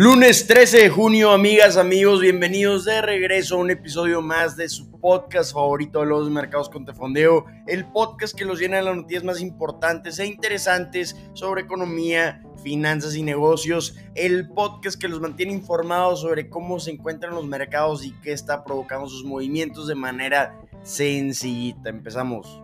Lunes 13 de junio, amigas, amigos, bienvenidos de regreso a un episodio más de su podcast favorito de los mercados con Tefondeo, el podcast que los llena de las noticias más importantes e interesantes sobre economía, finanzas y negocios, el podcast que los mantiene informados sobre cómo se encuentran los mercados y qué está provocando sus movimientos de manera sencillita. Empezamos.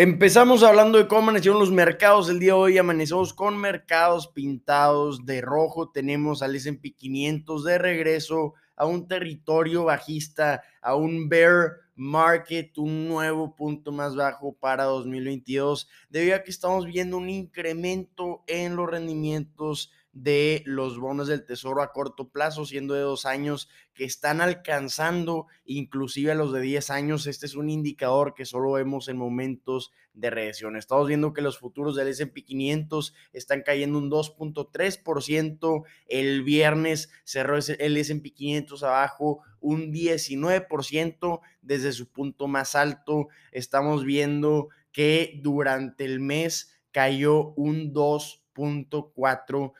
Empezamos hablando de cómo amanecieron los mercados el día de hoy. Amanecemos con mercados pintados de rojo. Tenemos al SP 500 de regreso a un territorio bajista, a un bear market, un nuevo punto más bajo para 2022, debido a que estamos viendo un incremento en los rendimientos de los bonos del tesoro a corto plazo, siendo de dos años, que están alcanzando inclusive a los de 10 años. Este es un indicador que solo vemos en momentos de recesión. Estamos viendo que los futuros del S&P 500 están cayendo un 2.3%. El viernes cerró el S&P 500 abajo un 19% desde su punto más alto. Estamos viendo que durante el mes cayó un 2.4%.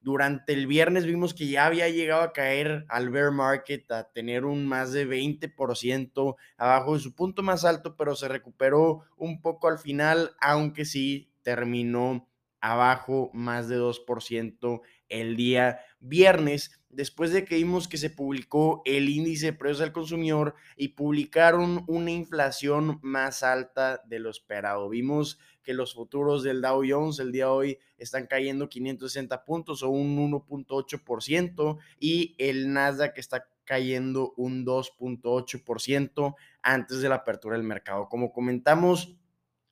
Durante el viernes vimos que ya había llegado a caer al bear market, a tener un más de 20% abajo de su punto más alto, pero se recuperó un poco al final, aunque sí terminó abajo más de 2% el día viernes, después de que vimos que se publicó el índice de precios al consumidor y publicaron una inflación más alta de lo esperado. Vimos que los futuros del Dow Jones el día de hoy están cayendo 560 puntos o un 1.8% y el Nasdaq está cayendo un 2.8% antes de la apertura del mercado. Como comentamos,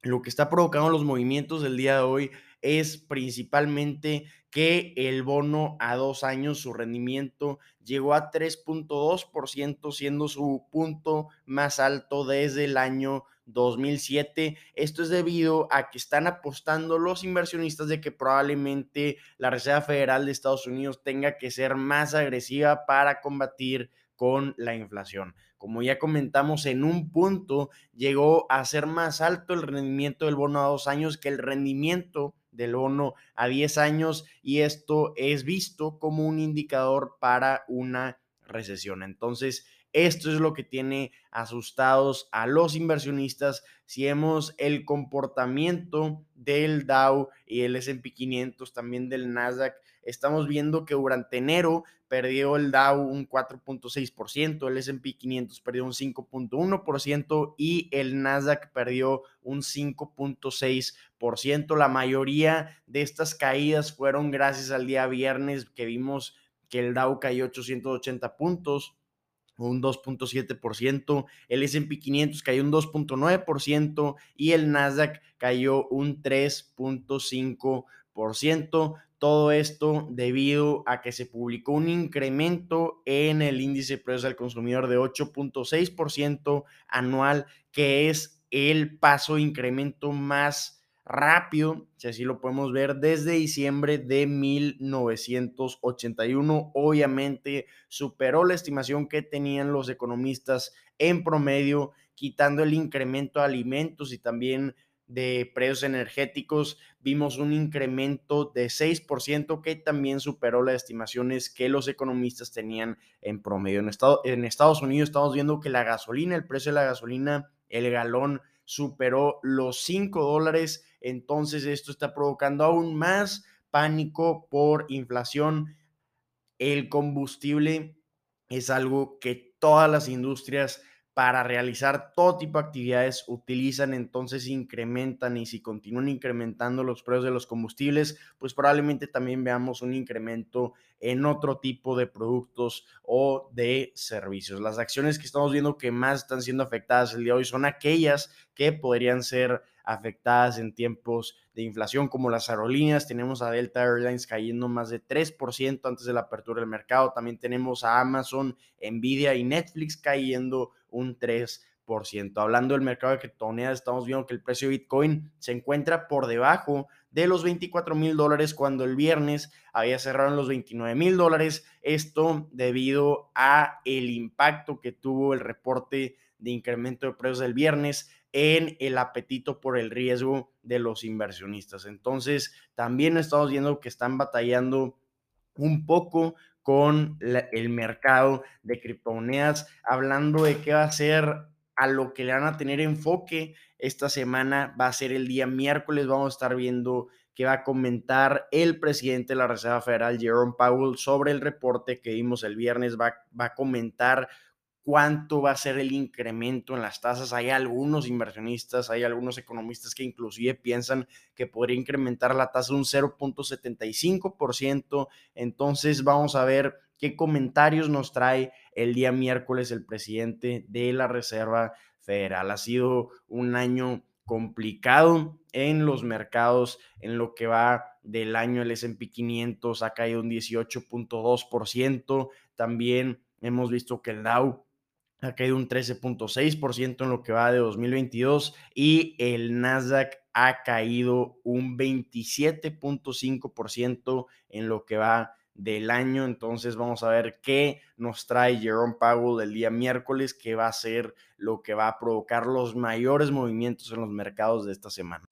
lo que está provocando los movimientos del día de hoy es principalmente que el bono a dos años, su rendimiento llegó a 3.2%, siendo su punto más alto desde el año 2007. Esto es debido a que están apostando los inversionistas de que probablemente la Reserva Federal de Estados Unidos tenga que ser más agresiva para combatir con la inflación. Como ya comentamos, en un punto llegó a ser más alto el rendimiento del bono a dos años que el rendimiento del bono a 10 años y esto es visto como un indicador para una recesión. Entonces, esto es lo que tiene asustados a los inversionistas. Si vemos el comportamiento del Dow y el S&P 500, también del Nasdaq, estamos viendo que durante enero perdió el Dow un 4.6%, el S&P 500 perdió un 5.1% y el Nasdaq perdió un 5.6%. La mayoría de estas caídas fueron gracias al día viernes que vimos que el Dow cayó 880 puntos, un 2.7%, el S&P 500 cayó un 2.9% y el Nasdaq cayó un 3.5%. Todo esto debido a que se publicó un incremento en el índice de precios al consumidor de 8.6% anual, que es el paso incremento más rápido, si así lo podemos ver, desde diciembre de 1981. Obviamente superó la estimación que tenían los economistas en promedio, quitando el incremento de alimentos y también de precios energéticos, vimos un incremento de 6% que también superó las estimaciones que los economistas tenían en promedio. En, Estados Unidos estamos viendo que la gasolina, el precio de la gasolina, el galón superó los 5 dólares, entonces esto está provocando aún más pánico por inflación. El combustible es algo que todas las industrias para realizar todo tipo de actividades utilizan, entonces incrementan y si continúan incrementando los precios de los combustibles, pues probablemente también veamos un incremento en otro tipo de productos o de servicios. Las acciones que estamos viendo que más están siendo afectadas el día de hoy son aquellas que podrían ser afectadas en tiempos de inflación como las aerolíneas. Tenemos a Delta Airlines cayendo más de 3% antes de la apertura del mercado. También tenemos a Amazon, Nvidia y Netflix cayendo un 3%. Hablando del mercado de criptomonedas, estamos viendo que el precio de Bitcoin se encuentra por debajo de los 24 mil dólares cuando el viernes había cerrado en los 29 mil dólares. Esto debido a el impacto que tuvo el reporte de incremento de precios del viernes en el apetito por el riesgo de los inversionistas. Entonces, también estamos viendo que están batallando un poco con el mercado de criptomonedas, hablando de qué va a ser a lo que le van a tener enfoque esta semana, va a ser el día miércoles, vamos a estar viendo que va a comentar el presidente de la Reserva Federal, Jerome Powell, sobre el reporte que vimos el viernes, va, va a comentar cuánto va a ser el incremento en las tasas. Hay algunos inversionistas, hay algunos economistas que inclusive piensan que podría incrementar la tasa un 0.75%. Entonces vamos a ver qué comentarios nos trae el día miércoles el presidente de la Reserva Federal. Ha sido un año complicado en los mercados en lo que va del año el S&P 500 ha caído un 18.2%, también hemos visto que el Dow ha caído un 13.6% en lo que va de 2022 y el Nasdaq ha caído un 27.5% en lo que va del año. Entonces vamos a ver qué nos trae Jerome Powell el día miércoles, que va a ser lo que va a provocar los mayores movimientos en los mercados de esta semana.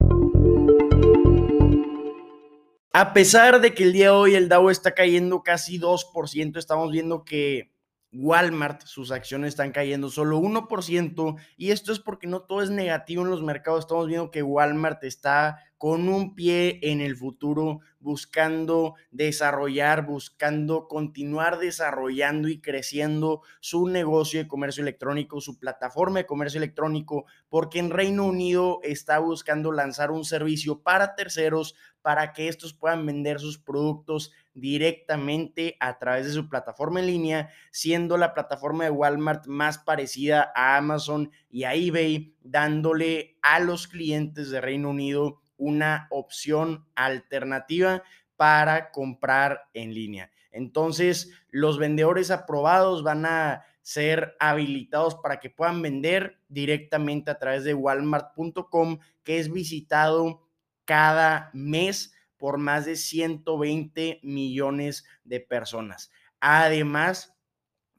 A pesar de que el día de hoy el Dow está cayendo casi 2%, estamos viendo que Walmart, sus acciones están cayendo solo 1% y esto es porque no todo es negativo en los mercados. Estamos viendo que Walmart está con un pie en el futuro, buscando desarrollar, buscando continuar desarrollando y creciendo su negocio de comercio electrónico, su plataforma de comercio electrónico, porque en Reino Unido está buscando lanzar un servicio para terceros para que estos puedan vender sus productos directamente a través de su plataforma en línea, siendo la plataforma de Walmart más parecida a Amazon y a eBay, dándole a los clientes de Reino Unido una opción alternativa para comprar en línea. Entonces, los vendedores aprobados van a ser habilitados para que puedan vender directamente a través de walmart.com, que es visitado cada mes por más de 120 millones de personas. Además,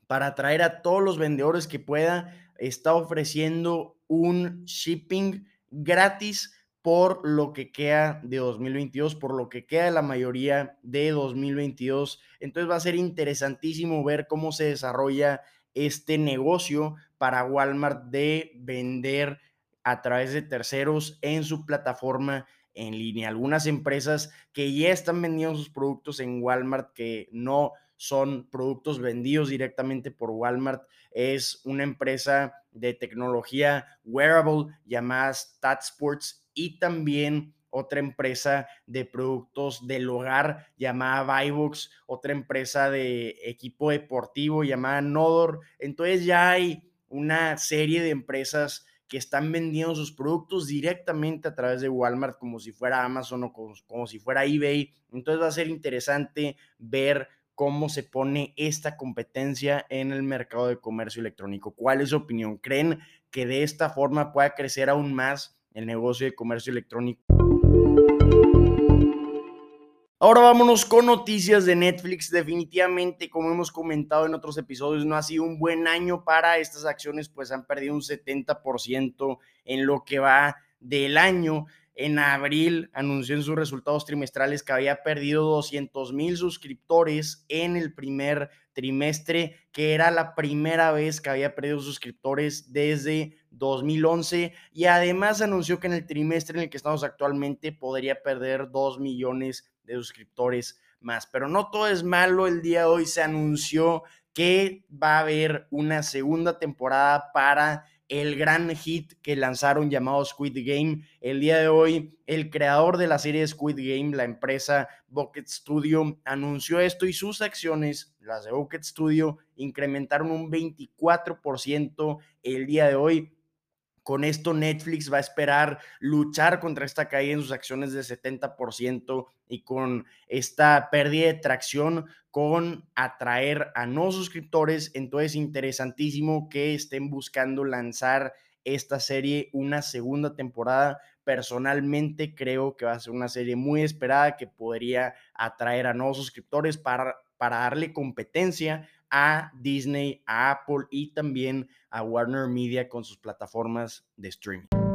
para atraer a todos los vendedores que pueda, está ofreciendo un shipping gratis por lo que queda de 2022, por lo que queda de la mayoría de 2022. Entonces va a ser interesantísimo ver cómo se desarrolla este negocio para Walmart de vender a través de terceros en su plataforma en línea. Algunas empresas que ya están vendiendo sus productos en Walmart que no son productos vendidos directamente por Walmart. Es una empresa de tecnología wearable llamada StatSports y también otra empresa de productos del hogar llamada Vivox, otra empresa de equipo deportivo llamada Nodor. Entonces ya hay una serie de empresas que están vendiendo sus productos directamente a través de Walmart como si fuera Amazon o como, como si fuera eBay. Entonces va a ser interesante ver cómo se pone esta competencia en el mercado de comercio electrónico. ¿Cuál es su opinión? ¿Creen que de esta forma pueda crecer aún más el negocio de comercio electrónico. Ahora vámonos con noticias de Netflix. Definitivamente, como hemos comentado en otros episodios, no ha sido un buen año para estas acciones, pues han perdido un 70% en lo que va del año. En abril anunció en sus resultados trimestrales que había perdido 200 mil suscriptores en el primer trimestre, que era la primera vez que había perdido suscriptores desde 2011 y además anunció que en el trimestre en el que estamos actualmente podría perder 2 millones de suscriptores más. Pero no todo es malo, el día de hoy se anunció que va a haber una segunda temporada para el gran hit que lanzaron llamado Squid Game. El día de hoy, el creador de la serie Squid Game, la empresa Bucket Studio, anunció esto y sus acciones, las de Bucket Studio, incrementaron un 24% el día de hoy. Con esto Netflix va a esperar luchar contra esta caída en sus acciones de 70% y con esta pérdida de tracción con atraer a no suscriptores. Entonces, interesantísimo que estén buscando lanzar esta serie una segunda temporada. Personalmente creo que va a ser una serie muy esperada que podría atraer a nuevos suscriptores para, para darle competencia a Disney, a Apple y también a Warner Media con sus plataformas de streaming.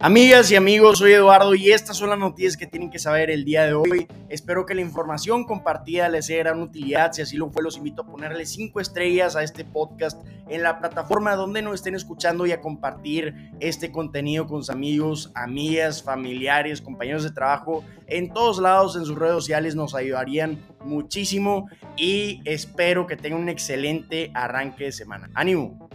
Amigas y amigos, soy Eduardo y estas son las noticias que tienen que saber el día de hoy. Espero que la información compartida les sea de gran utilidad. Si así lo fue, los invito a ponerle cinco estrellas a este podcast en la plataforma donde nos estén escuchando y a compartir este contenido con sus amigos, amigas, familiares, compañeros de trabajo. En todos lados, en sus redes sociales, nos ayudarían muchísimo y espero que tengan un excelente arranque de semana. ¡Ánimo!